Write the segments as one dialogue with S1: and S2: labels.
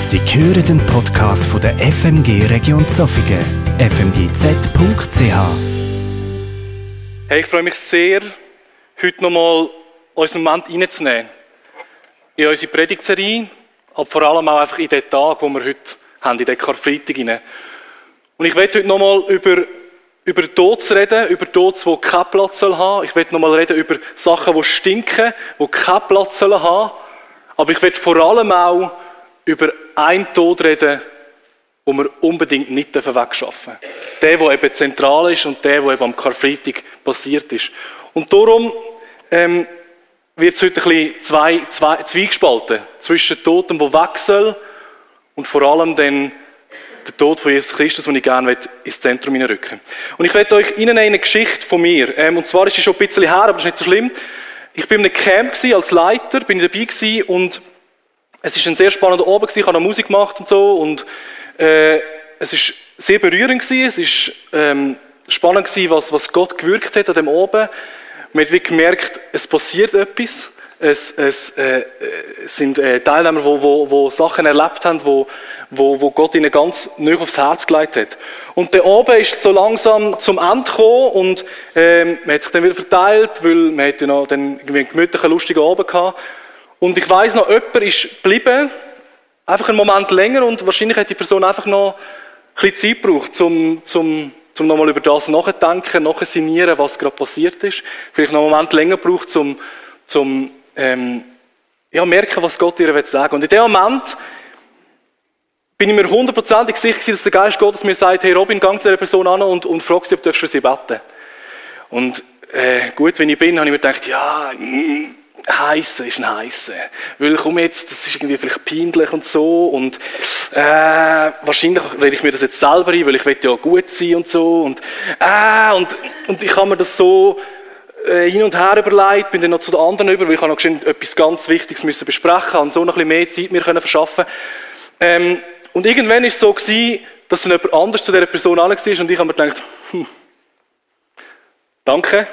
S1: Sie hören den Podcast von der FMG Region Zofingen, fmgz.ch.
S2: Hey, ich freue mich sehr, heute nochmal unseren Moment reinzunehmen. In unsere Predigtserie, aber vor allem auch einfach in den Tag, den wir heute haben, in den Karfreitag rein. Und ich werde heute nochmal über, über Tod reden, über Tod, die keinen Platz soll haben. Ich werde nochmal reden über Sachen, die stinken, die keinen Platz sollen haben. Aber ich werde vor allem auch über einen Tod reden, den wir unbedingt nicht wegschaffen dürfen. Der, der eben zentral ist und der, der eben am Karfreitag passiert ist. Und darum ähm, wird es heute ein bisschen zwei, zwei, zweigespalten. Zwischen Toten, der weg soll und vor allem dann der Tod von Jesus Christus, den ich gerne ins Zentrum hineinrücken Und ich werde euch Ihnen eine Geschichte von mir. Ähm, und zwar ist sie schon ein bisschen her, aber das ist nicht so schlimm. Ich bin in einem Camp als Leiter, bin dabei gewesen und es ist ein sehr spannender Abend ich habe noch Musik gemacht und so und äh, es ist sehr berührend gewesen. Es ist ähm, spannend gewesen, was, was Gott gewirkt hat an dem Abend. Man hat gemerkt, es passiert etwas. Es, es äh, sind äh, Teilnehmer, die wo, wo, wo Sachen erlebt haben, wo, wo, wo Gott ihnen ganz neu aufs Herz gelegt hat. Und der Abend ist so langsam zum Ende gekommen und ähm, man hat sich dann wieder verteilt, weil man hat ja noch dann irgendwie einen gemütlichen, lustigen Abend gehabt. Und ich weiß noch, jemand ist geblieben, einfach einen Moment länger und wahrscheinlich hat die Person einfach noch ein bisschen Zeit gebraucht, um, um, um nochmal über das nachzudenken, nachzusinieren, was gerade passiert ist. Vielleicht noch einen Moment länger gebraucht, um, um ähm, ja, merken, was Gott ihr sagen will. Und in dem Moment bin ich mir hundertprozentig sicher, dass der Geist Gottes mir sagt, hey Robin, gang zu dieser Person an und, und frag sie, ob du für sie beten Und äh, gut, wenn ich bin, habe ich mir gedacht, ja, mm, heiße ist ein heiße. Weil komm jetzt, das ist irgendwie vielleicht peinlich und so und äh, wahrscheinlich rede ich mir das jetzt selber ein, weil ich will ja gut sein und so und äh, und, und ich habe mir das so äh, hin und her überlegt, bin dann noch zu den anderen über, weil ich noch etwas ganz Wichtiges müssen besprechen und so noch ein bisschen mehr Zeit mir können verschaffen. Ähm, und irgendwann ist es so gewesen, dass dann jemand anders zu dieser Person war und ich habe mir gedacht, hm, danke,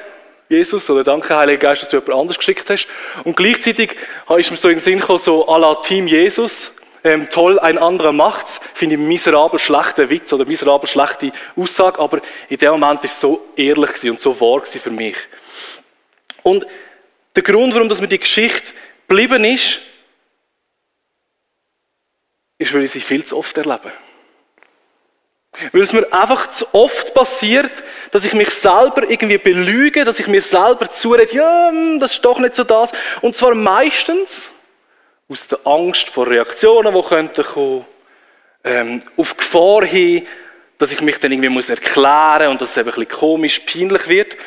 S2: Jesus, oder danke, Heiliger Geist, dass du jemand anders geschickt hast. Und gleichzeitig ist mir so in den Sinn gekommen, so à la Team Jesus, ähm, toll, ein anderer macht's, finde ich miserabel schlechter Witz oder miserabel schlechte Aussage, aber in dem Moment ist es so ehrlich und so wahr für mich. Und der Grund, warum dass mir die Geschichte geblieben ist, ist, weil ich sie viel zu oft erlebe. Weil es mir einfach zu oft passiert, dass ich mich selber irgendwie belüge, dass ich mir selber zurede, ja, hm, das ist doch nicht so das. Und zwar meistens aus der Angst vor Reaktionen, die könnten kommen, ähm, auf Gefahr hin, dass ich mich dann irgendwie muss erklären und dass es eben ein bisschen komisch, peinlich wird.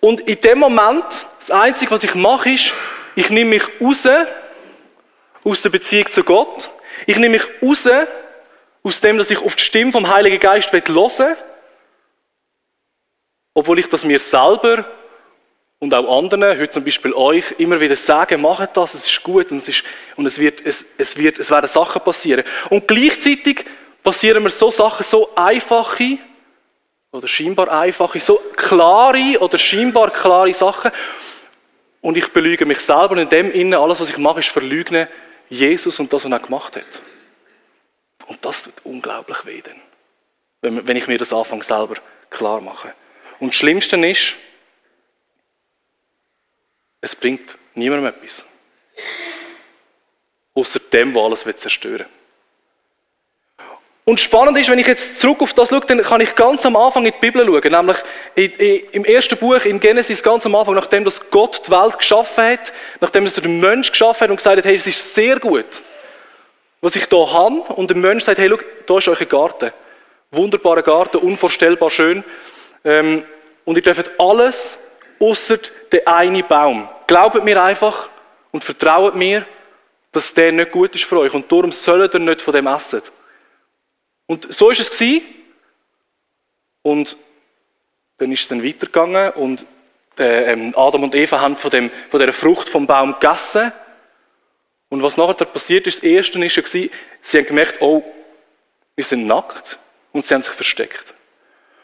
S2: Und in dem Moment, das Einzige, was ich mache, ist, ich nehme mich raus aus der Beziehung zu Gott. Ich nehme mich raus aus dem, dass ich auf die Stimme vom Heiligen Geist will, obwohl ich das mir selber und auch anderen, heute zum Beispiel euch, immer wieder sage, macht das, es ist gut und es, ist, und es, wird, es, es, wird, es werden Sachen passieren. Und gleichzeitig passieren mir so Sachen, so einfache oder scheinbar einfache, so klare oder scheinbar klare Sachen und ich belüge mich selber und in dem Innen, alles was ich mache, ist verlügne Jesus und das, was er gemacht hat. Und das tut unglaublich weh, dann, wenn ich mir das anfange selber klar mache. Und das Schlimmste ist, es bringt niemandem etwas. Außer dem, der alles zerstören will. Und spannend ist, wenn ich jetzt zurück auf das schaue, dann kann ich ganz am Anfang in die Bibel schauen. Nämlich im ersten Buch, in Genesis, ganz am Anfang, nachdem das Gott die Welt geschaffen hat, nachdem er den Mensch geschaffen hat und gesagt hat, hey, es ist sehr gut was ich hier habe. Und der Mensch sagt, hey, schau, da ist euer Garten. Wunderbarer Garten, unvorstellbar schön. Ähm, und ihr dürft alles außer der eine Baum. Glaubt mir einfach und vertraut mir, dass der nicht gut ist für euch. Und darum sollt ihr nicht von dem essen. Und so ist es gewesen. Und dann ist es dann weitergegangen und äh, ähm, Adam und Eva haben von, dem, von dieser Frucht vom Baum gegessen. Und was nachher passiert ist, das Erste war, sie haben gemerkt, oh, wir sind nackt und sie haben sich versteckt.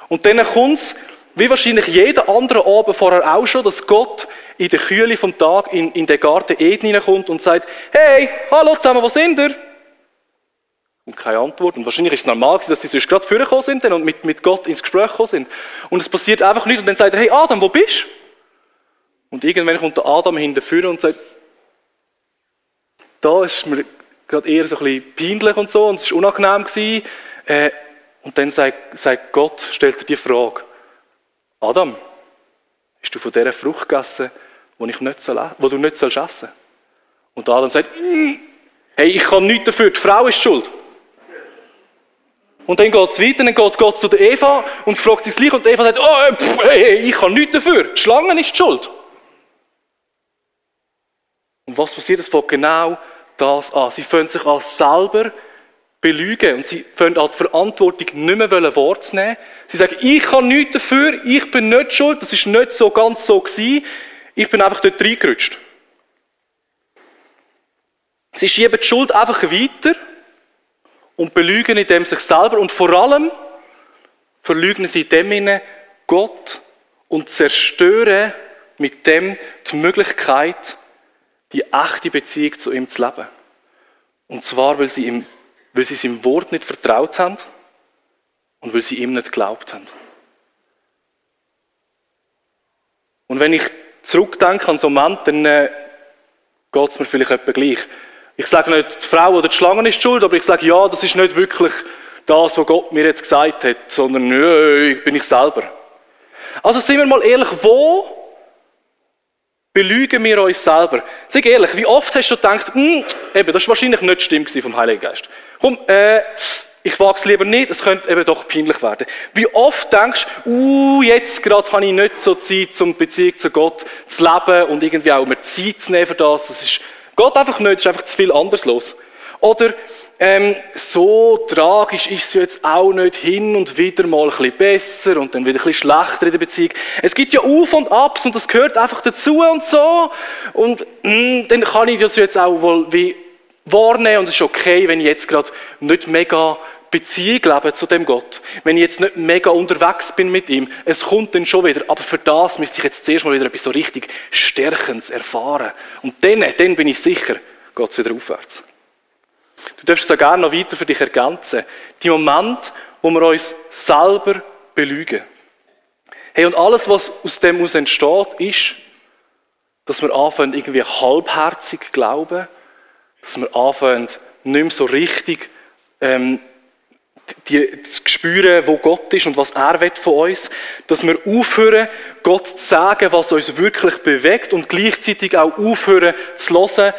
S2: Und dann kommt es, wie wahrscheinlich jeder andere Abend vorher auch schon, dass Gott in der Kühle vom Tag in, in den Garten Eden hineinkommt und sagt, hey, hallo zusammen, wo sind ihr? Und keine Antwort. Und wahrscheinlich ist es normal gewesen, dass sie sonst gerade vorgekommen sind und mit, mit Gott ins Gespräch gekommen sind. Und es passiert einfach nichts. Und dann sagt er, hey Adam, wo bist du? Und irgendwann kommt der Adam hinterher und sagt, da ist mir gerade eher so ein bisschen peinlich und so, und es war unangenehm. Gewesen. Äh, und dann sagt, sagt Gott, stellt er die Frage, Adam, hast du von dieser Frucht gegessen, die, ich nicht soll, die du nicht sollst essen Und Adam sagt, hey, ich kann nichts dafür, die Frau ist schuld. Und dann geht es weiter, dann geht Gott zu der Eva und fragt sich gleich und Eva sagt, oh, pff, hey, ich kann nichts dafür, die Schlange ist schuld. Und was passiert? Es fängt genau das an. Sie fangen sich an selber belügen und sie fangen an die Verantwortung nicht mehr wahrzunehmen. Sie sagen, ich kann nichts dafür, ich bin nicht schuld, das ist nicht so ganz so gewesen, ich bin einfach dort reingerutscht. Sie schieben die Schuld einfach weiter und belügen in dem sich selber und vor allem verlügen sie in dem Gott und zerstören mit dem die Möglichkeit, die echte Beziehung zu ihm zu leben. Und zwar, weil sie, ihm, weil sie seinem Wort nicht vertraut haben und weil sie ihm nicht geglaubt haben. Und wenn ich zurückdenke an so einen Moment, dann äh, geht es mir vielleicht etwa gleich. Ich sage nicht, die Frau oder die Schlange ist schuld, aber ich sage, ja, das ist nicht wirklich das, was Gott mir jetzt gesagt hat, sondern nö, bin ich selber. Also sind wir mal ehrlich, wo belügen wir uns selber? Sag ehrlich, wie oft hast du gedacht, hm, eben, das war wahrscheinlich nicht Stimme vom Heiligen Geist. Komm, äh, ich wage es lieber nicht, es könnte eben doch peinlich werden. Wie oft denkst du, uh, jetzt gerade habe ich nicht so Zeit, um Beziehung zu Gott zu leben und irgendwie auch mehr Zeit zu nehmen für das. Das ist, geht einfach nicht, es ist einfach zu viel anders los. Oder, ähm, so tragisch ist es jetzt auch nicht hin und wieder mal ein bisschen besser und dann wieder ein bisschen schlechter in der Beziehung. Es gibt ja Auf und Abs und das gehört einfach dazu und so. Und mh, hm, dann kann ich das jetzt auch wohl wie wahrnehmen und es ist okay, wenn ich jetzt gerade nicht mega Beziehung lebe zu dem Gott. Wenn ich jetzt nicht mega unterwegs bin mit ihm, es kommt dann schon wieder. Aber für das müsste ich jetzt zuerst mal wieder etwas so richtig Stärkendes erfahren. Und dann, dann bin ich sicher, geht wieder aufwärts. Du darfst gerne noch weiter für dich ergänzen. Die Momente, wo wir uns selber belügen. Hey, und alles, was aus dem aus entsteht, ist, dass wir anfangen, irgendwie halbherzig glauben, dass wir anfangen, nicht mehr so richtig ähm, die, zu spüren, wo Gott ist und was er will von uns, dass wir aufhören, Gott zu sagen, was uns wirklich bewegt und gleichzeitig auch aufhören zu hören,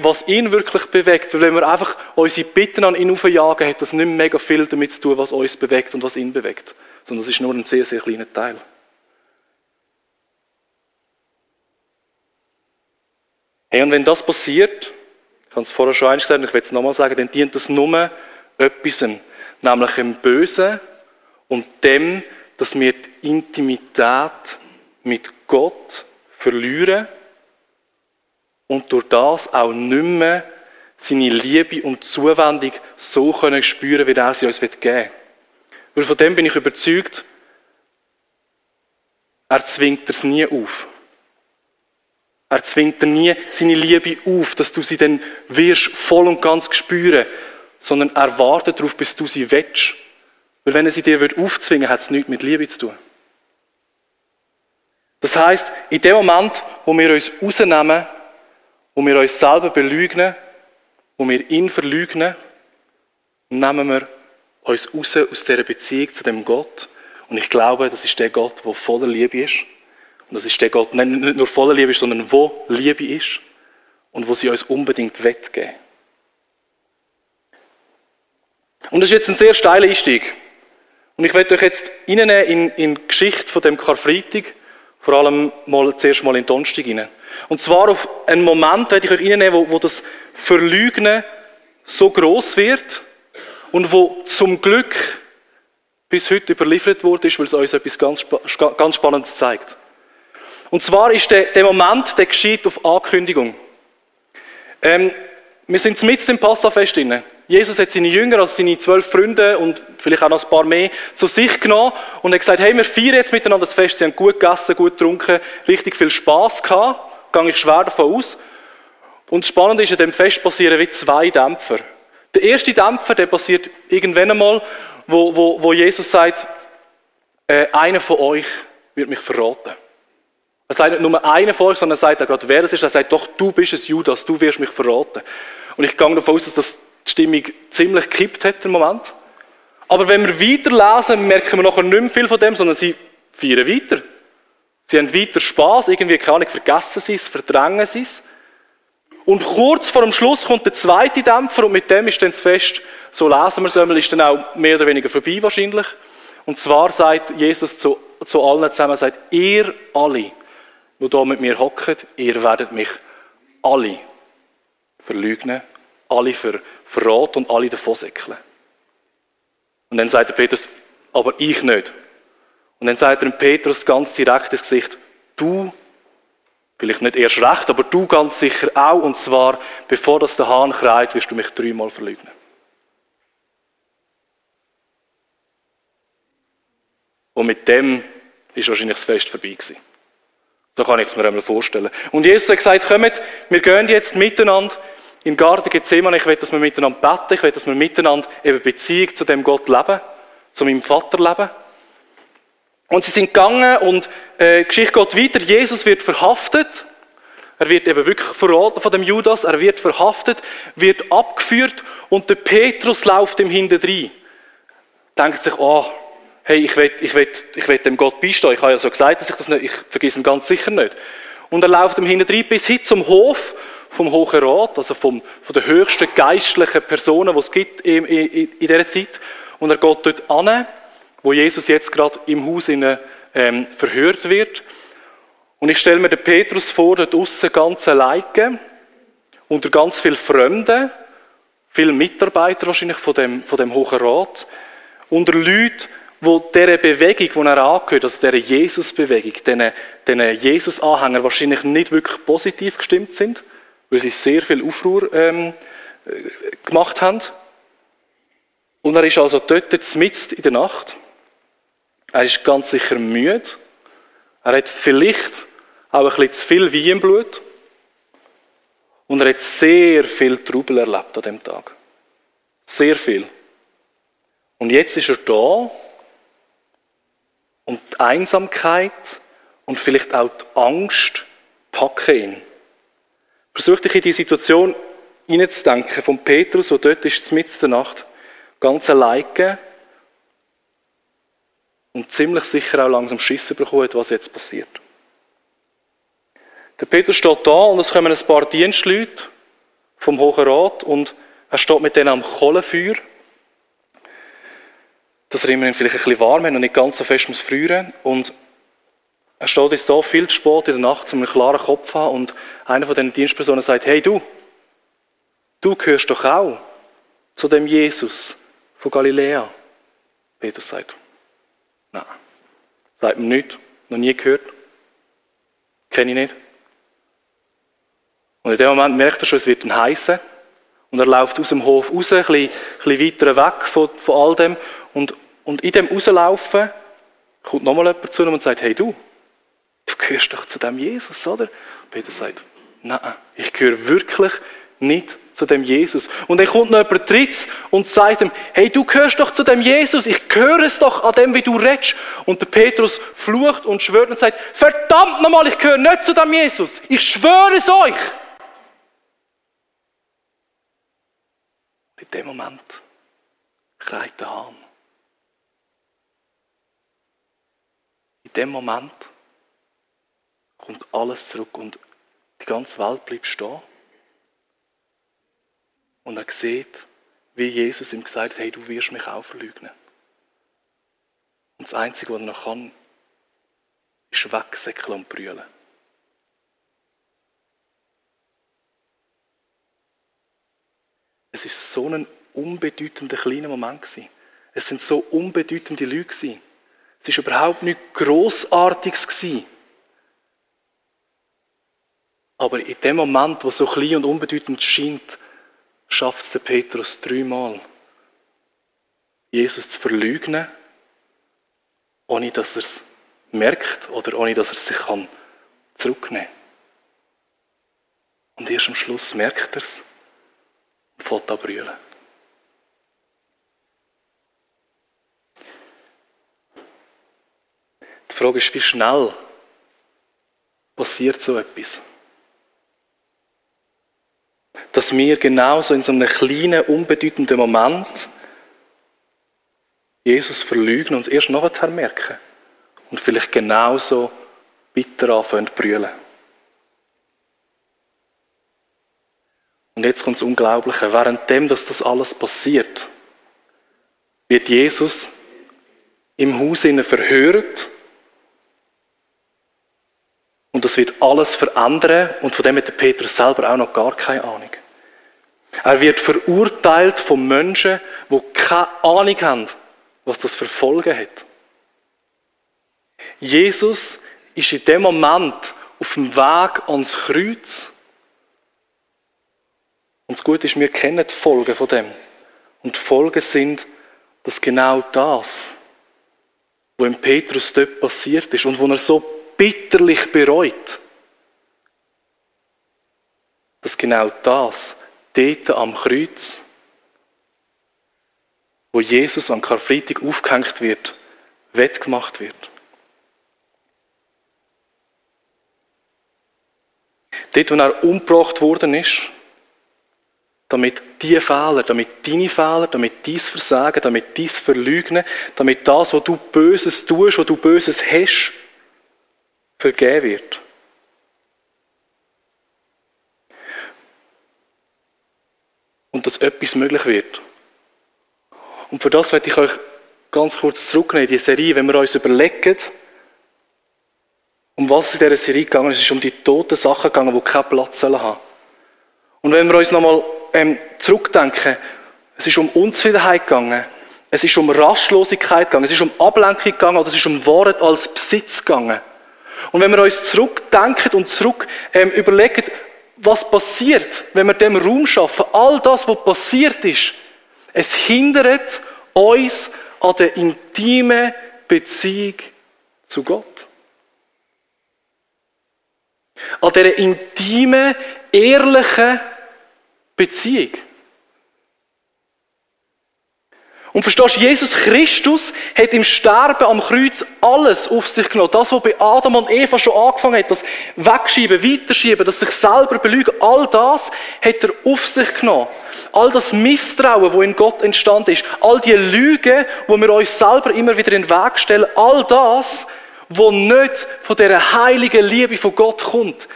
S2: was ihn wirklich bewegt. Weil wenn wir einfach unsere Bitten an ihn aufjagen, hat das nicht mehr mega viel damit zu tun, was uns bewegt und was ihn bewegt. Sondern das ist nur ein sehr, sehr kleiner Teil. Hey, und wenn das passiert, ich habe es vorher schon gesagt, ich will es nochmal sagen, dann dient das nur etwas, nämlich dem Bösen und dem, dass wir die Intimität mit Gott verlieren und durch das auch nicht mehr seine Liebe und Zuwendung so können spüren, wie er sie uns geben will. Weil von dem bin ich überzeugt, er zwingt es nie auf. Er zwingt dir nie seine Liebe auf, dass du sie dann wirst voll und ganz spüren, sondern er wartet darauf, bis du sie willst. Weil wenn er sie dir aufzwingen würde, hat es nichts mit Liebe zu tun. Das heißt, in dem Moment, wo wir uns rausnehmen wo wir uns selber belügen, wo wir ihn verlügen, nehmen wir uns raus aus dieser Beziehung zu dem Gott. Und ich glaube, das ist der Gott, der voller Liebe ist. Und das ist der Gott, der nicht nur voller Liebe ist, sondern wo Liebe ist und wo sie uns unbedingt wettgeben. Und das ist jetzt ein sehr steiler Einstieg. Und ich werde euch jetzt in, in die Geschichte von dem Karfreitag, vor allem mal, zuerst mal in Donnerstag rein. Und zwar auf einen Moment werde ich euch reinnehmen, wo, wo das Verlügnen so groß wird und wo zum Glück bis heute überliefert wurde, weil es uns etwas ganz, ganz Spannendes zeigt. Und zwar ist der, der Moment, der geschieht auf Ankündigung. Ähm, wir sind mit im Passafest drin. Jesus hat seine Jünger, also seine zwölf Freunde und vielleicht auch noch ein paar mehr, zu sich genommen und hat gesagt, hey, wir feiern jetzt miteinander das Fest. Sie haben gut gegessen, gut getrunken, richtig viel Spaß gehabt gehe ich schwer davon aus. Und das Spannende ist, an dem Fest passieren wie zwei Dämpfer. Der erste Dämpfer, der passiert irgendwann einmal, wo, wo, wo Jesus sagt, äh, einer von euch wird mich verraten. Er sagt nicht nur einer von euch, sondern er sagt auch gerade, wer es ist. Er sagt, doch, du bist es, Judas, du wirst mich verraten. Und ich gehe davon aus, dass das die Stimmung ziemlich gekippt hat im Moment. Aber wenn wir weiterlesen, merken wir nachher nicht mehr viel von dem, sondern sie feiern weiter. Sie haben weiter Spaß, irgendwie, keine Ahnung, vergessen sie es, verdrängen sie es. Und kurz vor dem Schluss kommt der zweite Dämpfer und mit dem ist dann das Fest, so lesen wir es einmal, ist dann auch mehr oder weniger vorbei wahrscheinlich. Und zwar sagt Jesus zu, zu allen zusammen, sagt, ihr alle, die hier mit mir hockt, ihr werdet mich alle verleugnen, alle ver, verraten und alle davon säckeln. Und dann sagt der Petrus, aber ich nicht. Und dann sagt er dem Petrus ganz direkt ins Gesicht, du, vielleicht nicht erst recht, aber du ganz sicher auch, und zwar, bevor das der Hahn kreit, wirst du mich dreimal verleugnen. Und mit dem ist wahrscheinlich das Fest vorbei gewesen. So kann ich es mir einmal vorstellen. Und Jesus hat gesagt, kommt, wir gehen jetzt miteinander im Garten Gethsemane. Ich will, dass wir miteinander beten. Ich will, dass wir miteinander eben Beziehung zu dem Gott leben, zu meinem Vater leben. Und sie sind gegangen und äh, Geschichte geht weiter. Jesus wird verhaftet. Er wird eben wirklich verraten von dem Judas. Er wird verhaftet, wird abgeführt und der Petrus läuft ihm hinterdrein. Denkt sich, oh, hey, ich will, ich will, ich will dem Gott beistehen. Ich habe ja so gesagt, dass ich das nicht, ich vergesse ihn ganz sicher nicht. Und er läuft ihm hinterdrein bis hin zum Hof vom Hohen Rat, also vom, von den höchsten geistlichen Personen, die es gibt in, in, in dieser Zeit. Und er geht dort an wo Jesus jetzt gerade im Haus in, ähm, verhört wird. Und ich stelle mir den Petrus vor, dort draussen ganz alleine, unter ganz vielen Fremden, viele Mitarbeiter wahrscheinlich von dem, von dem Hohen Rat, unter Leuten, wo dieser Bewegung, die er angehört, also dieser Jesus-Bewegung, diesen, diesen Jesus-Anhänger wahrscheinlich nicht wirklich positiv gestimmt sind, weil sie sehr viel Aufruhr ähm, äh, gemacht haben. Und er ist also dort mitten in der Nacht. Er ist ganz sicher müde. Er hat vielleicht auch ein bisschen zu viel Wein im Blut. Und er hat sehr viel Trubel erlebt an dem Tag. Sehr viel. Und jetzt ist er da und die Einsamkeit und vielleicht auch die Angst packen ihn. Versuch dich in die Situation hineinzudenken von Petrus, der dort ist, mitten in der Nacht, ganz alleine und ziemlich sicher auch langsam Schiss bekommen hat, was jetzt passiert. Der Peter steht da und es kommen ein paar Dienstleute vom Hohen Rat und er steht mit denen am Kohlenfeuer, dass er immerhin vielleicht ein bisschen warm hat und nicht ganz so fest muss frieren. Und er steht jetzt da viel zu spät in der Nacht, um einen klaren Kopf haben und einer von den Dienstpersonen sagt, hey du, du gehörst doch auch zu dem Jesus von Galiläa. Peter sagt, Nein. Sagt mir nichts. Noch nie gehört. Kenne ich nicht. Und in dem Moment merkt er schon, es wird ein heißen. Und er läuft aus dem Hof raus, ein bisschen, ein bisschen weiter weg von, von all dem. Und, und in dem Rauslaufen kommt nochmal jemand zu ihm und sagt, hey du, du gehörst doch zu dem Jesus, oder? Peter sagt, nein, ich gehöre wirklich nicht zu dem Jesus. Und dann kommt noch jemand drittes und sagt ihm, hey, du gehörst doch zu dem Jesus, ich höre es doch an dem, wie du redest. Und der Petrus flucht und schwört und sagt, verdammt nochmal, ich gehöre nicht zu dem Jesus. Ich schwöre es euch. In dem Moment kreit der Hahn. In dem Moment kommt alles zurück und die ganze Welt bleibt stehen. Und er sieht, wie Jesus ihm gesagt hat, hey, du wirst mich auch verleugnen. Und das Einzige, was er noch kann, ist wegsäckeln und brüllen. Es ist so ein unbedeutender kleiner Moment. Es sind so unbedeutende Leute. Es ist überhaupt nichts Grossartiges gewesen. Aber in dem Moment, wo so klein und unbedeutend scheint, schafft es der Petrus dreimal, Jesus zu verleugnen, ohne dass er es merkt oder ohne dass er sich kann zurücknehmen kann. Und erst am Schluss merkt er es und fährt an brüllen. Die Frage ist, wie schnell passiert so etwas? Dass wir genauso in so einem kleinen, unbedeutenden Moment Jesus verlügen und es erst nachher merken. Und vielleicht genauso bitter anfangen zu brüllen. Und jetzt kommt das Unglaubliche. Währenddem, dass das alles passiert, wird Jesus im Haus verhört und das wird alles verändern und von dem hat der Petrus selber auch noch gar keine Ahnung. Er wird verurteilt von Menschen, die keine Ahnung haben, was das für Folgen hat. Jesus ist in dem Moment auf dem Weg ans Kreuz. Und das Gute ist, wir kennen die Folgen von dem. Und die Folgen sind, dass genau das, was im Petrus dort passiert ist und wo er so bitterlich bereut, dass genau das dort am Kreuz, wo Jesus an Karfreitag aufgehängt wird, wettgemacht wird. Dort, wo er umgebracht worden ist, damit die Fehler, damit deine Fehler, damit dein Versagen, damit dein Verlügnen, damit das, was du Böses tust, was du Böses hast, vergeben wird. Und dass etwas möglich wird. Und für das werde ich euch ganz kurz zurücknehmen in die Serie, wenn wir uns überlegen, um was es in dieser Serie gegangen ist. Es ist um die toten Sachen gegangen, die keinen Platz haben Und wenn wir uns nochmal ähm, zurückdenken, es ist um Unzufriedenheit gegangen, es ist um Rastlosigkeit gegangen, es ist um Ablenkung gegangen oder es ist um Wort als Besitz gegangen. Und wenn wir uns zurückdenken und zurück ähm, überlegen, was passiert, wenn wir dem Raum schaffen, all das, was passiert ist, es hindert uns an der intimen Beziehung zu Gott. An der intimen, ehrlichen Beziehung. Und verstehst Jesus Christus hat im Sterben am Kreuz alles auf sich genommen. Das, was bei Adam und Eva schon angefangen hat, das Wegschieben, Weiterschieben, das sich selber belügen, all das hat er auf sich genommen. All das Misstrauen, wo in Gott entstanden ist, all die Lügen, wo wir uns selber immer wieder in den Weg stellen, all das, wo nicht von der heiligen Liebe von Gott kommt,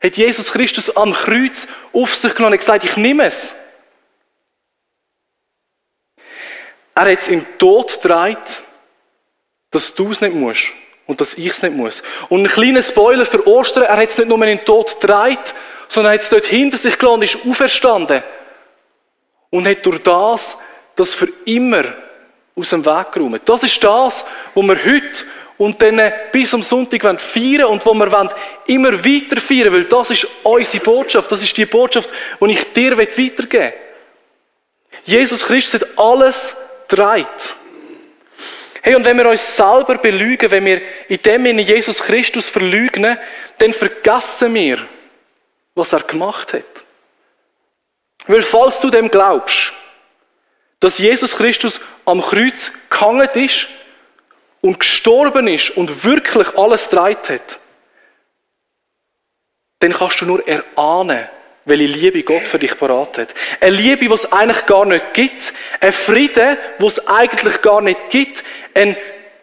S2: hat Jesus Christus am Kreuz auf sich genommen und gesagt, ich nehme es. Er hat es im Tod gedreht, dass du es nicht musst und dass ich es nicht muss. Und ein kleiner Spoiler für Ostern, er hat es nicht nur in den Tod gedreht, sondern er hat es dort hinter sich gelassen ist auferstanden. Und hat durch das das für immer aus dem Weg geräumt. Das ist das, was wir heute und dann bis am Sonntag feiern und wo wir immer weiter feiern weil das ist unsere Botschaft, das ist die Botschaft, die ich dir weitergeben will. Jesus Christus hat alles trägt. Hey, und wenn wir uns selber belügen, wenn wir in dem in Jesus Christus verlügen, dann vergessen wir, was er gemacht hat. Weil falls du dem glaubst, dass Jesus Christus am Kreuz gehangen ist und gestorben ist und wirklich alles dreit hat, dann kannst du nur erahnen, welche Liebe Gott für dich parat hat. Eine Liebe, die es eigentlich gar nicht gibt. Ein Frieden, wo es eigentlich gar nicht gibt. Eine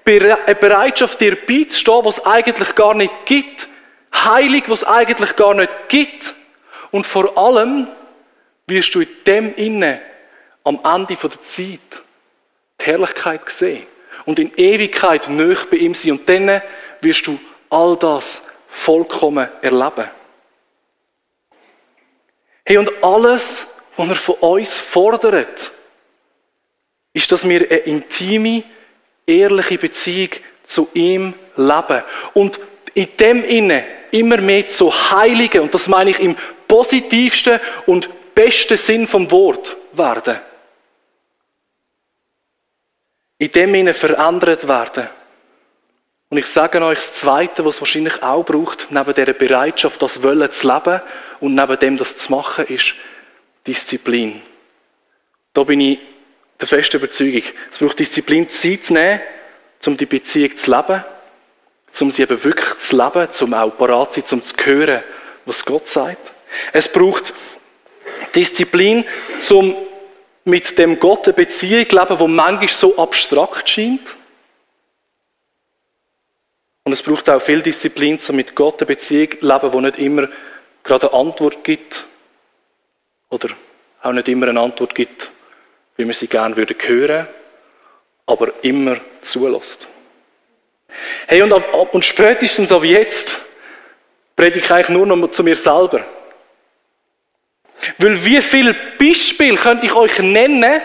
S2: Bereitschaft, dir beizustehen, was es eigentlich gar nicht gibt. Heilig, was es eigentlich gar nicht gibt. Und vor allem wirst du in dem Innen am Ende der Zeit die Herrlichkeit sehen. Und in Ewigkeit nöch bei ihm sein. Und dann wirst du all das vollkommen erleben. Hey, und alles, was er von uns fordert, ist, dass wir eine intime, ehrliche Beziehung zu ihm leben. Und in dem Inne immer mehr zu heiligen, und das meine ich im positivsten und besten Sinn vom Wort werden. In dem Inne verändert werden. Und ich sage euch das Zweite, was es wahrscheinlich auch braucht, neben dieser Bereitschaft, das Wollen zu leben und neben dem das zu machen, ist Disziplin. Da bin ich der festen Überzeugung. Es braucht Disziplin, Zeit zu nehmen, um die Beziehung zu leben. um sie eben wirklich zu leben, um auch parat zu sein, um zu hören, was Gott sagt. Es braucht Disziplin, um mit dem Gott eine Beziehung zu leben, die manchmal so abstrakt scheint. Und es braucht auch viel Disziplin, um mit Gott eine Beziehung zu leben, die nicht immer gerade eine Antwort gibt. Oder auch nicht immer eine Antwort gibt, wie wir sie gerne würden hören, aber immer zulässt. Hey, und, ab, und spätestens ab jetzt predige ich eigentlich nur noch zu mir selber. Weil wie viele Beispiele könnte ich euch nennen,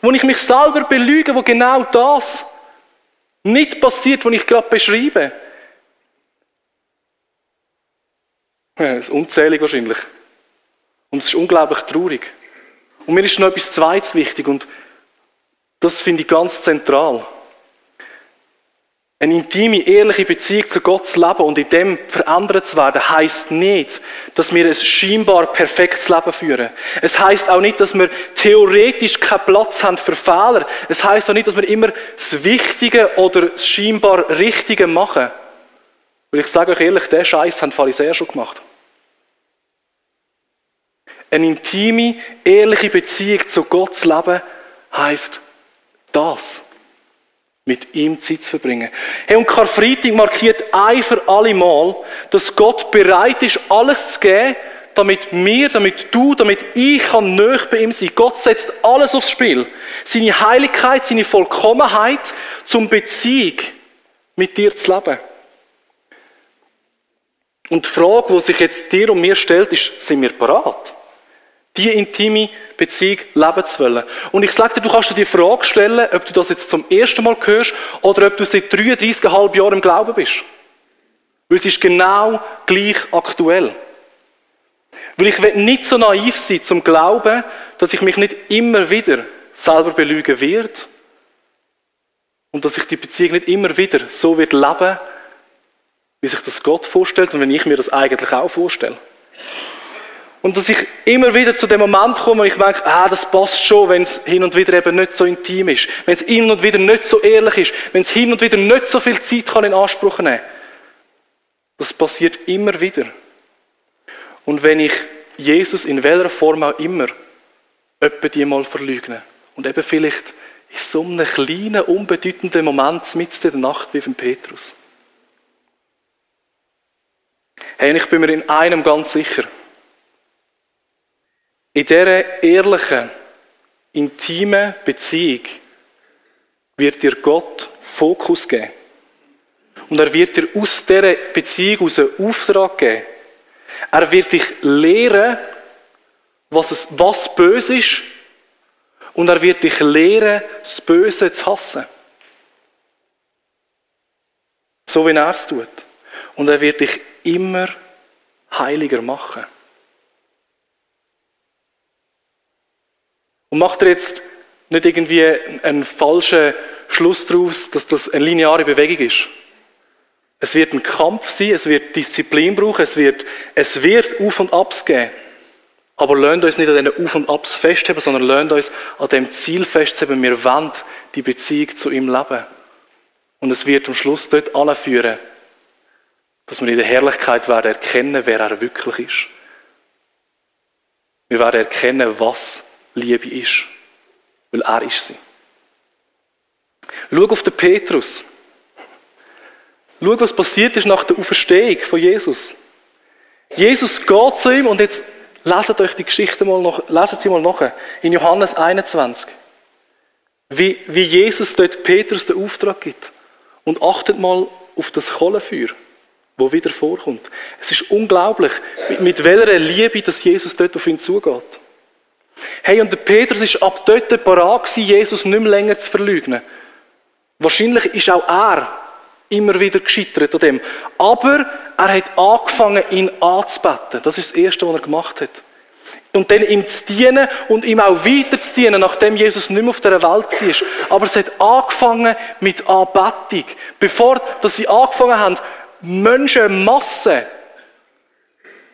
S2: wo ich mich selber belüge, wo genau das nicht passiert, was ich gerade beschreibe. Ja, ist unzählig wahrscheinlich. Und es ist unglaublich traurig. Und mir ist noch etwas Zweites wichtig und das finde ich ganz zentral. Eine intime, ehrliche Beziehung zu Gott zu leben und in dem verändert zu werden, heißt nicht, dass wir ein scheinbar perfektes Leben führen. Es heißt auch nicht, dass wir theoretisch keinen Platz haben für Fehler. Es heißt auch nicht, dass wir immer das Wichtige oder das scheinbar Richtige machen. Weil ich sage euch ehrlich, den Scheiß haben Pharisäer schon gemacht. Eine intime, ehrliche Beziehung zu Gott zu leben, heißt das mit ihm Zeit zu verbringen. Hey, und Karfreitag markiert ein für alle Mal, dass Gott bereit ist, alles zu geben, damit wir, damit du, damit ich kann nöch bei ihm sein. Gott setzt alles aufs Spiel. Seine Heiligkeit, seine Vollkommenheit zum Beziehung mit dir zu leben. Und die Frage, die sich jetzt dir und mir stellt, ist, sind wir bereit? die intime Beziehung leben zu wollen. Und ich sage dir, du kannst dir die Frage stellen, ob du das jetzt zum ersten Mal hörst oder ob du seit 33,5 Jahren im Glauben bist. Weil es ist genau gleich aktuell. Weil ich will nicht so naiv sein zum Glauben, dass ich mich nicht immer wieder selber belügen werde und dass ich die Beziehung nicht immer wieder so wird leben, wie sich das Gott vorstellt und wenn ich mir das eigentlich auch vorstelle. Und dass ich immer wieder zu dem Moment komme, wo ich merke, ah, das passt schon, wenn es hin und wieder eben nicht so intim ist. Wenn es hin und wieder nicht so ehrlich ist. Wenn es hin und wieder nicht so viel Zeit kann in Anspruch nehmen Das passiert immer wieder. Und wenn ich Jesus in welcher Form auch immer öppe die mal verleugne und eben vielleicht in so einem kleinen, unbedeutenden Moment mitten in der Nacht wie von Petrus. Hey, ich bin mir in einem ganz sicher. In dieser ehrlichen, intimen Beziehung wird dir Gott Fokus geben. Und er wird dir aus dieser Beziehung aus einen Auftrag geben. Er wird dich lehren, was, es, was böse ist. Und er wird dich lehren, das Böse zu hassen. So wie er es tut. Und er wird dich immer heiliger machen. Und macht er jetzt nicht irgendwie einen falschen Schluss daraus, dass das eine lineare Bewegung ist. Es wird ein Kampf sein, es wird Disziplin brauchen, es wird, es wird Auf und Abs geben. Aber lernt uns nicht an diesen Auf und Abs festheben, sondern lernt uns an dem Ziel festzuheben, wir wollen die Beziehung zu ihm leben. Und es wird am Schluss dort alle führen, dass wir in der Herrlichkeit werden erkennen, wer er wirklich ist. Wir werden erkennen, was Liebe ist. Weil er ist sie. Schau auf den Petrus. Schau, was passiert ist nach der Auferstehung von Jesus. Jesus geht zu ihm und jetzt leset euch die Geschichte mal noch, leset sie mal nach. In Johannes 21. Wie, wie Jesus dort Petrus den Auftrag gibt. Und achtet mal auf das Kohlenfeuer, wo wieder vorkommt. Es ist unglaublich, mit, mit welcher Liebe, dass Jesus dort auf ihn zugeht. Hey, und der Petrus ist ab dort parat Jesus nicht mehr länger zu verleugnen. Wahrscheinlich ist auch er immer wieder gescheitert an dem. Aber er hat angefangen, ihn anzubeten. Das ist das Erste, was er gemacht hat. Und dann ihm zu dienen und ihm auch weiter zu dienen, nachdem Jesus nicht mehr auf der Welt war. Aber es hat angefangen mit Anbetung. Bevor dass sie angefangen haben, Menschenmassen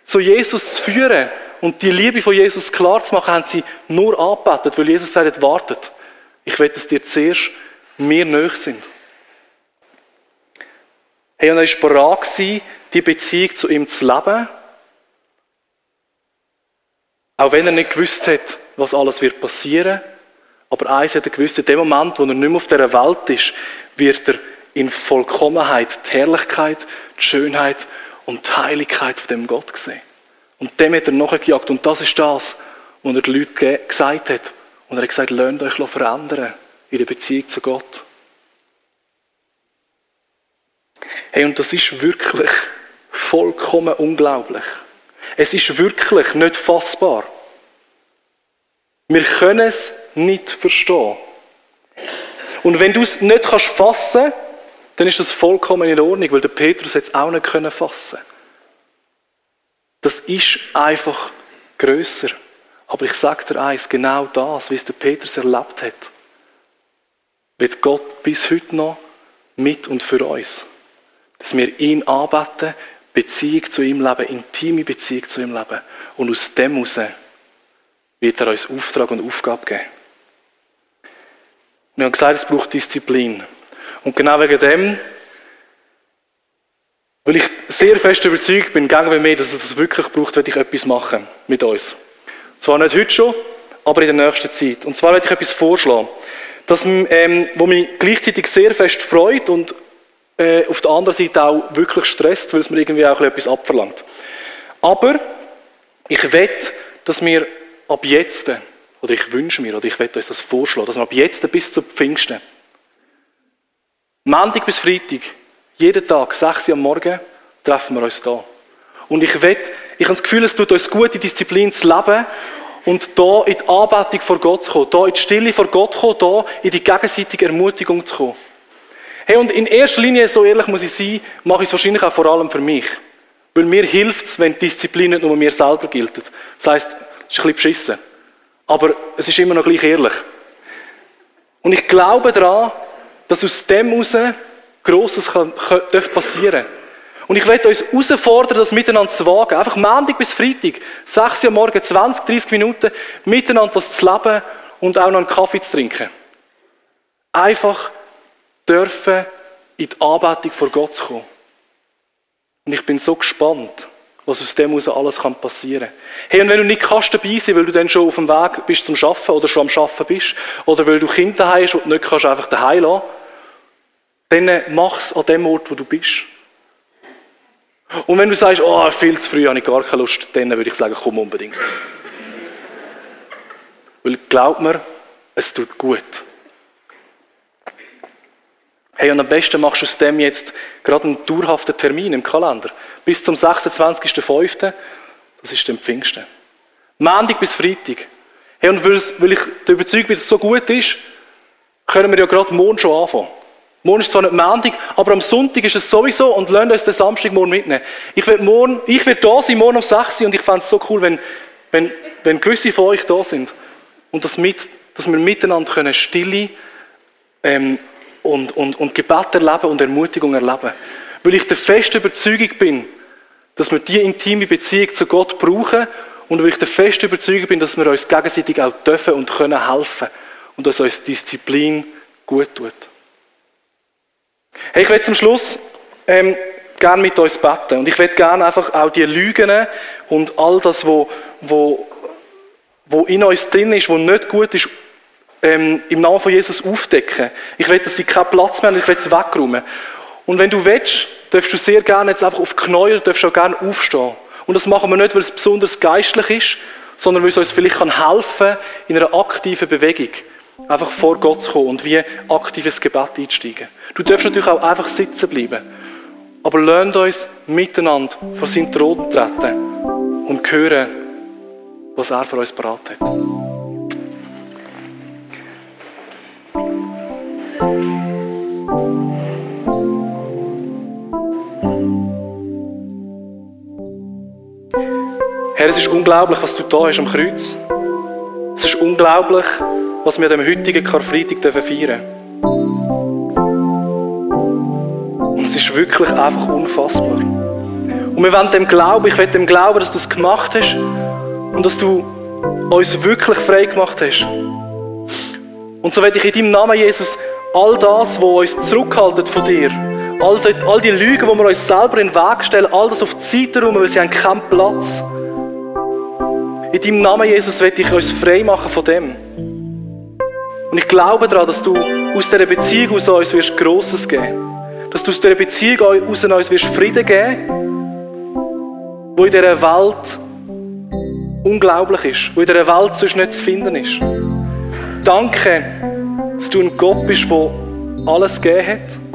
S2: zu Jesus zu führen, und die Liebe von Jesus klar zu machen, haben sie nur angebetet, weil Jesus sagt, wartet. Ich will, dass dir zuerst mir nöch sind. Hey, und er war bereit, die Beziehung zu ihm zu leben. Auch wenn er nicht gewusst hat, was alles wird passieren. Aber eins hat er gewusst, in dem Moment, wo er nicht mehr auf dieser Welt ist, wird er in Vollkommenheit die Herrlichkeit, die Schönheit und die Heiligkeit von dem Gott sehen. Und dem hat er nachgejagt. Und das ist das, was er den Leuten gesagt hat. Und er hat gesagt, lernt euch verändern in der Beziehung zu Gott. Hey, und das ist wirklich vollkommen unglaublich. Es ist wirklich nicht fassbar. Wir können es nicht verstehen. Und wenn du es nicht kannst fassen, dann ist das vollkommen in Ordnung, weil der Petrus es auch nicht können fassen. Das ist einfach größer. Aber ich sage dir eins, genau das, wie es der Petrus erlebt hat, wird Gott bis heute noch mit und für uns. Dass wir ihn anbeten, Beziehung zu ihm leben, intime Beziehung zu ihm leben. Und aus dem heraus wird er uns Auftrag und Aufgabe geben. Wir haben gesagt, es braucht Disziplin. Und genau wegen dem, weil ich sehr fest überzeugt bin, gegen mir, dass es das wirklich braucht, werde ich etwas machen mit uns. Zwar nicht heute schon, aber in der nächsten Zeit. Und zwar werde ich etwas vorschlagen, das, ähm, wo mich gleichzeitig sehr fest freut und äh, auf der anderen Seite auch wirklich stresst, weil es mir irgendwie auch etwas abverlangt. Aber ich wette, dass wir ab jetzt, oder ich wünsche mir, oder ich werde uns das vorschlagen, dass wir ab jetzt bis zum Pfingsten, Montag bis Freitag, jeden Tag, 6 Uhr am Morgen, treffen wir uns da. Und ich wette, ich habe das Gefühl, es tut uns gut, die Disziplin zu leben und da in die Anbetung vor Gott zu kommen, da in die Stille vor Gott zu kommen, da in die gegenseitige Ermutigung zu kommen. Hey, und in erster Linie, so ehrlich muss ich sein, mache ich es wahrscheinlich auch vor allem für mich. Weil mir hilft es, wenn die Disziplin nicht nur mir selber gilt. Das heisst, es ist ein bisschen beschissen. Aber es ist immer noch gleich ehrlich. Und ich glaube daran, dass aus dem heraus Grosses kann, kann, passieren Und ich werde uns herausfordern, das miteinander zu wagen. Einfach Montag bis Freitag, 6 Uhr morgen, 20, 30 Minuten, miteinander das zu leben und auch noch einen Kaffee zu trinken. Einfach dürfen in die Anbetung vor Gott zu kommen. Und ich bin so gespannt, was aus dem heraus alles passieren kann. Hey, und wenn du nicht kannst dabei sein, weil du dann schon auf dem Weg bist zum Schaffen oder schon am Schaffen bist, oder weil du Kinder hast und nicht kannst einfach daheim lassen, dann mach es an dem Ort, wo du bist. Und wenn du sagst, oh, viel zu früh, habe ich gar keine Lust, dann würde ich sagen, komm unbedingt. Weil glaub mir, es tut gut. Hey, und am besten machst du aus dem jetzt gerade einen dauerhaften Termin im Kalender. Bis zum 26.05., das ist der Pfingsten. Montag bis Freitag. Hey, und weil ich der Überzeugung bin, dass es so gut ist, können wir ja gerade morgen schon anfangen. Morgen ist zwar nicht Montag, aber am Sonntag ist es sowieso und lasst uns den Samstag morgen mitnehmen. Ich werde morgen, ich werde da sein, morgen um 6 Uhr und ich fände es so cool, wenn, wenn, wenn gewisse von euch da sind und das mit, dass wir miteinander können stille ähm, und, und, und Gebet erleben und Ermutigung erleben. Weil ich der festen Überzeugung bin, dass wir diese intime Beziehung zu Gott brauchen und weil ich der festen Überzeugung bin, dass wir uns gegenseitig auch dürfen und können helfen und dass uns Disziplin gut tut. Hey, ich werde zum Schluss ähm, gerne mit uns beten und ich werde gerne einfach auch die Lügen und all das, wo, wo, wo in uns drin ist, wo nicht gut ist, ähm, im Namen von Jesus aufdecken. Ich will, dass sie keinen Platz mehr haben, ich will es wegräumen. Und wenn du willst, darfst du sehr gerne jetzt einfach auf die Knie, darfst auch gerne aufstehen. Und das machen wir nicht, weil es besonders geistlich ist, sondern weil es uns vielleicht kann helfen in einer aktiven Bewegung. Einfach vor Gott zu kommen und wie aktives Gebet einzusteigen. Du darfst natürlich auch einfach sitzen bleiben. Aber lernt uns miteinander vor seinen Thron treten und hören, was er für uns beraten hat. Herr, es ist unglaublich, was du da hast am Kreuz. Es ist unglaublich, was wir am heutigen Karfreitag feiern dürfen. Es ist wirklich einfach unfassbar. Und wir wollen dem glauben, ich will dem glauben, dass du es gemacht hast und dass du uns wirklich frei gemacht hast. Und so werde ich in deinem Namen, Jesus, all das, was uns zurückhaltet von dir, All die, all die Lügen, die wir uns selber in den Weg stellen, all das auf die Seite rum, weil sie haben keinen Platz. In deinem Namen, Jesus, will ich uns frei machen von dem. Und ich glaube daran, dass du aus dieser Beziehung aus uns wirst Grosses geben. Dass du aus dieser Beziehung aus uns wirst Frieden geben, wo in dieser Welt unglaublich ist, wo in dieser Welt sonst nicht zu finden ist. Danke, dass du ein Gott bist, der alles gegeben hat.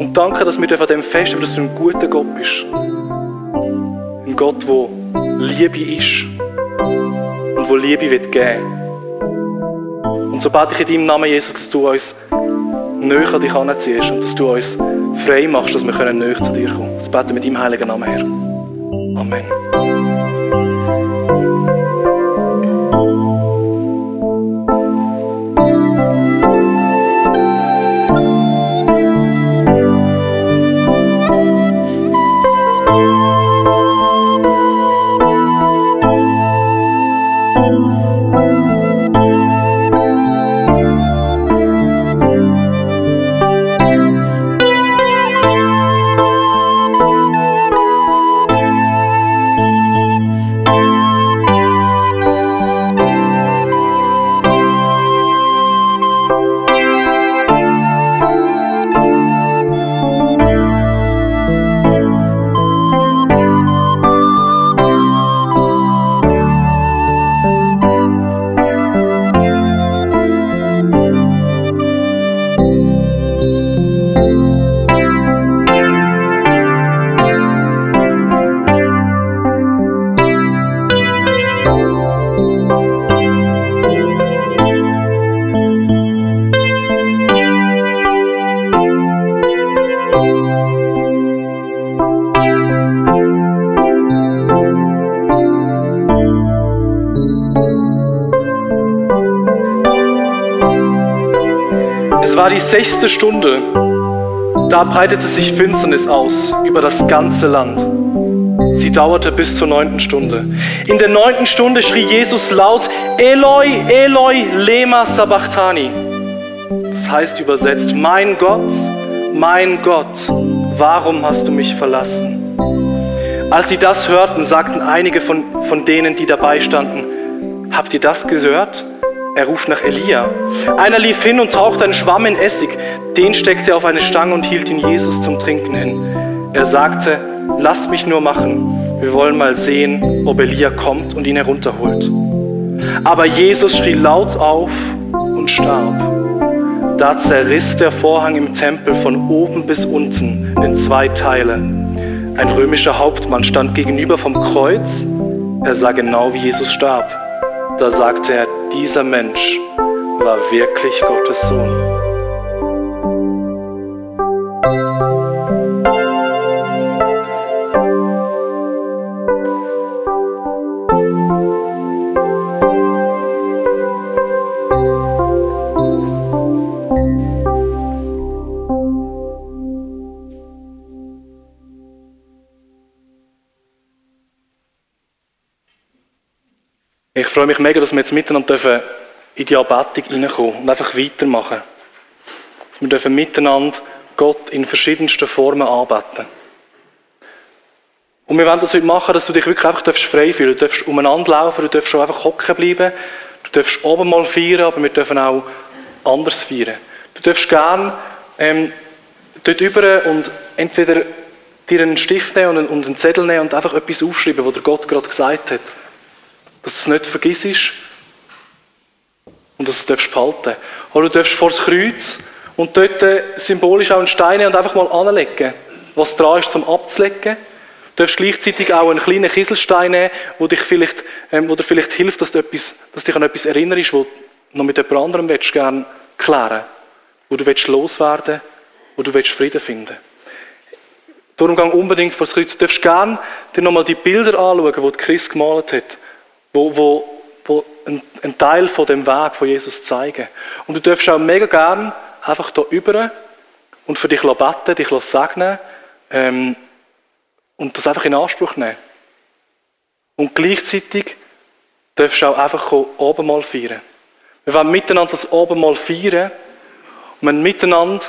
S2: Und danke, dass wir von dem feststellen, dass du ein guter Gott bist. Ein Gott, der Liebe ist und wo Liebe wird geben. Und so bete ich in deinem Namen, Jesus, dass du uns näher an dich anziehst und dass du uns frei machst, dass wir näher zu dir kommen können. Das beten mit deinem heiligen Namen, Herr. Amen. Sechste Stunde. Da breitete sich Finsternis aus über das ganze Land. Sie dauerte bis zur neunten Stunde. In der neunten Stunde schrie Jesus laut, Eloi, Eloi, lema sabachthani. Das heißt übersetzt, mein Gott, mein Gott, warum hast du mich verlassen? Als sie das hörten, sagten einige von, von denen, die dabei standen, habt ihr das gehört? Er ruft nach Elia. Einer lief hin und tauchte einen Schwamm in Essig. Den steckte er auf eine Stange und hielt ihn Jesus zum Trinken hin. Er sagte, lass mich nur machen. Wir wollen mal sehen, ob Elia kommt und ihn herunterholt. Aber Jesus schrie laut auf und starb. Da zerriss der Vorhang im Tempel von oben bis unten in zwei Teile. Ein römischer Hauptmann stand gegenüber vom Kreuz. Er sah genau, wie Jesus starb. Da sagte er, dieser Mensch war wirklich Gottes Sohn. Freue mich mega, dass wir jetzt miteinander dürfen in die Anbetung hineinkommen und einfach weitermachen. Dass wir dürfen miteinander Gott in verschiedensten Formen anbeten. Und wir wollen das heute machen, dass du dich wirklich einfach frei fühlen. Du darfst umeinander laufen, du darfst schon einfach hocken bleiben. Du darfst oben mal feiern, aber wir dürfen auch anders feiern. Du darfst gerne ähm, dort über und entweder dir einen Stift nehmen und einen, und einen Zettel nehmen und einfach etwas aufschreiben, was der Gott gerade gesagt hat. Dass du es nicht vergisst und dass du es behalten Oder du darfst vor das Kreuz und dort symbolisch auch einen Stein und einfach mal anlegen, was dran ist, zum abzulegen. Du darfst gleichzeitig auch einen kleinen Kieselstein nehmen, wo, dich vielleicht, ähm, wo dir vielleicht hilft, dass du, etwas, dass dich an etwas erinnerst, wo du noch mit jemand anderem willst, gerne klären wo du willst loswerden wo du willst Frieden finden Darum gang unbedingt vor das Kreuz. Du darfst gerne dir nochmal die Bilder anschauen, die Christ gemalt hat wo, wo, wo einen Teil von dem Weg von Jesus zeigen. Und du darfst auch mega gern einfach da über und für dich beten, dich segnen ähm, und das einfach in Anspruch nehmen. Und gleichzeitig darfst du auch einfach oben mal feiern. Wir wollen miteinander das oben mal feiern und wir miteinander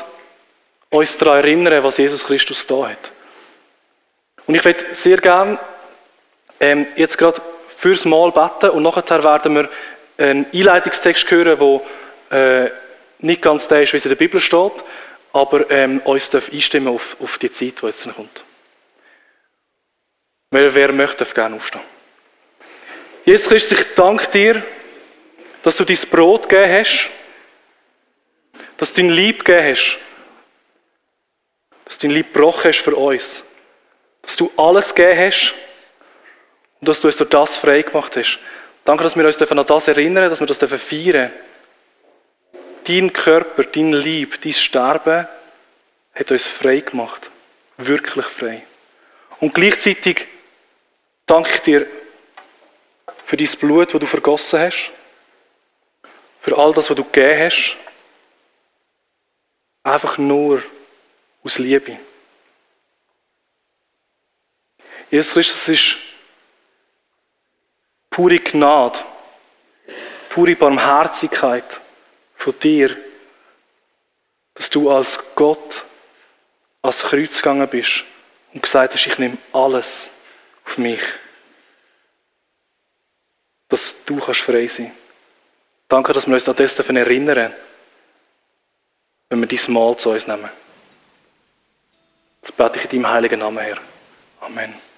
S2: uns daran erinnern, was Jesus Christus da hat. Und ich würde sehr gerne ähm, jetzt gerade fürs Mal beten und nachher werden wir einen Einleitungstext hören, der äh, nicht ganz der ist, wie es in der Bibel steht, aber ähm, uns darf einstimmen auf, auf die Zeit, die jetzt kommt. Wer, wer möchte, darf gerne aufstehen. Jesus Christus, ich danke dir, dass du dein Brot gegeben hast, dass du dein Lieb gegeben hast, dass du dein Lieb gebrochen hast für uns, dass du alles gegeben hast und dass du uns durch das frei gemacht hast. Danke, dass wir uns an das erinnern, dass wir das feiern Dein Körper, dein Lieb, dein Sterben hat uns frei gemacht. Wirklich frei. Und gleichzeitig danke ich dir für dein Blut, das du vergossen hast. Für all das, was du gegeben hast. Einfach nur aus Liebe. Jesus Christus ist pure Gnade, pure Barmherzigkeit von dir, dass du als Gott ans Kreuz gegangen bist und gesagt hast, ich nehme alles auf mich. Dass du kannst frei sein. Danke, dass wir uns an das erinnern wenn wir dieses Mal zu uns nehmen. Das bete ich in deinem heiligen Namen, Herr. Amen.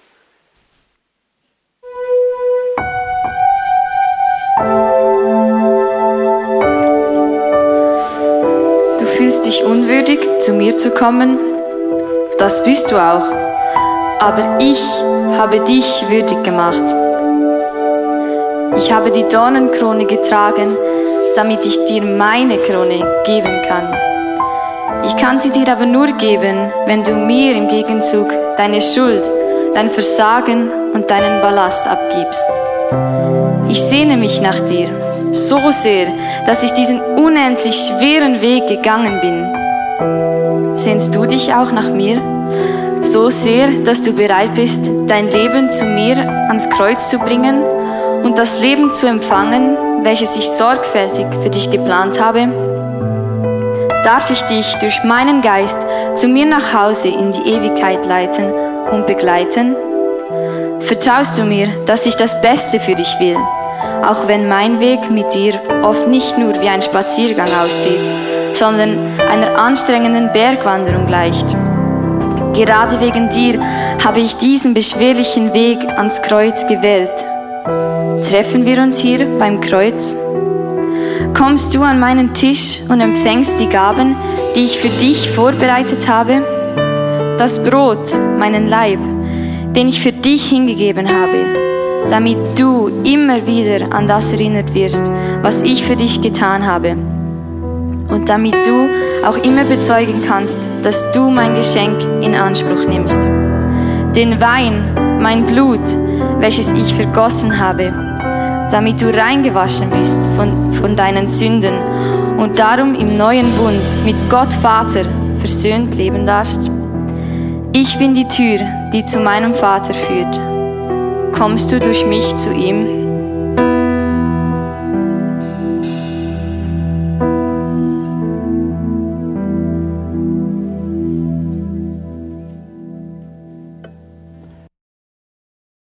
S3: Dich unwürdig, zu mir zu kommen? Das bist du auch. Aber ich habe dich würdig gemacht. Ich habe die Dornenkrone getragen, damit ich dir meine Krone geben kann. Ich kann sie dir aber nur geben, wenn du mir im Gegenzug deine Schuld, dein Versagen und deinen Ballast abgibst. Ich sehne mich nach dir so sehr, dass ich diesen unendlich schweren Weg gegangen bin. Sehnst du dich auch nach mir? So sehr, dass du bereit bist, dein Leben zu mir ans Kreuz zu bringen und das Leben zu empfangen, welches ich sorgfältig für dich geplant habe? Darf ich dich durch meinen Geist zu mir nach Hause in die Ewigkeit leiten und begleiten? Vertraust du mir, dass ich das Beste für dich will? Auch wenn mein Weg mit dir oft nicht nur wie ein Spaziergang aussieht, sondern einer anstrengenden Bergwanderung gleicht. Gerade wegen dir habe ich diesen beschwerlichen Weg ans Kreuz gewählt. Treffen wir uns hier beim Kreuz? Kommst du an meinen Tisch und empfängst die Gaben, die ich für dich vorbereitet habe? Das Brot, meinen Leib, den ich für dich hingegeben habe damit du immer wieder an das erinnert wirst, was ich für dich getan habe. Und damit du auch immer bezeugen kannst, dass du mein Geschenk in Anspruch nimmst. Den Wein, mein Blut, welches ich vergossen habe, damit du reingewaschen bist von, von deinen Sünden und darum im neuen Bund mit Gott Vater versöhnt leben darfst. Ich bin die Tür, die zu meinem Vater führt kommst du durch mich zu ihm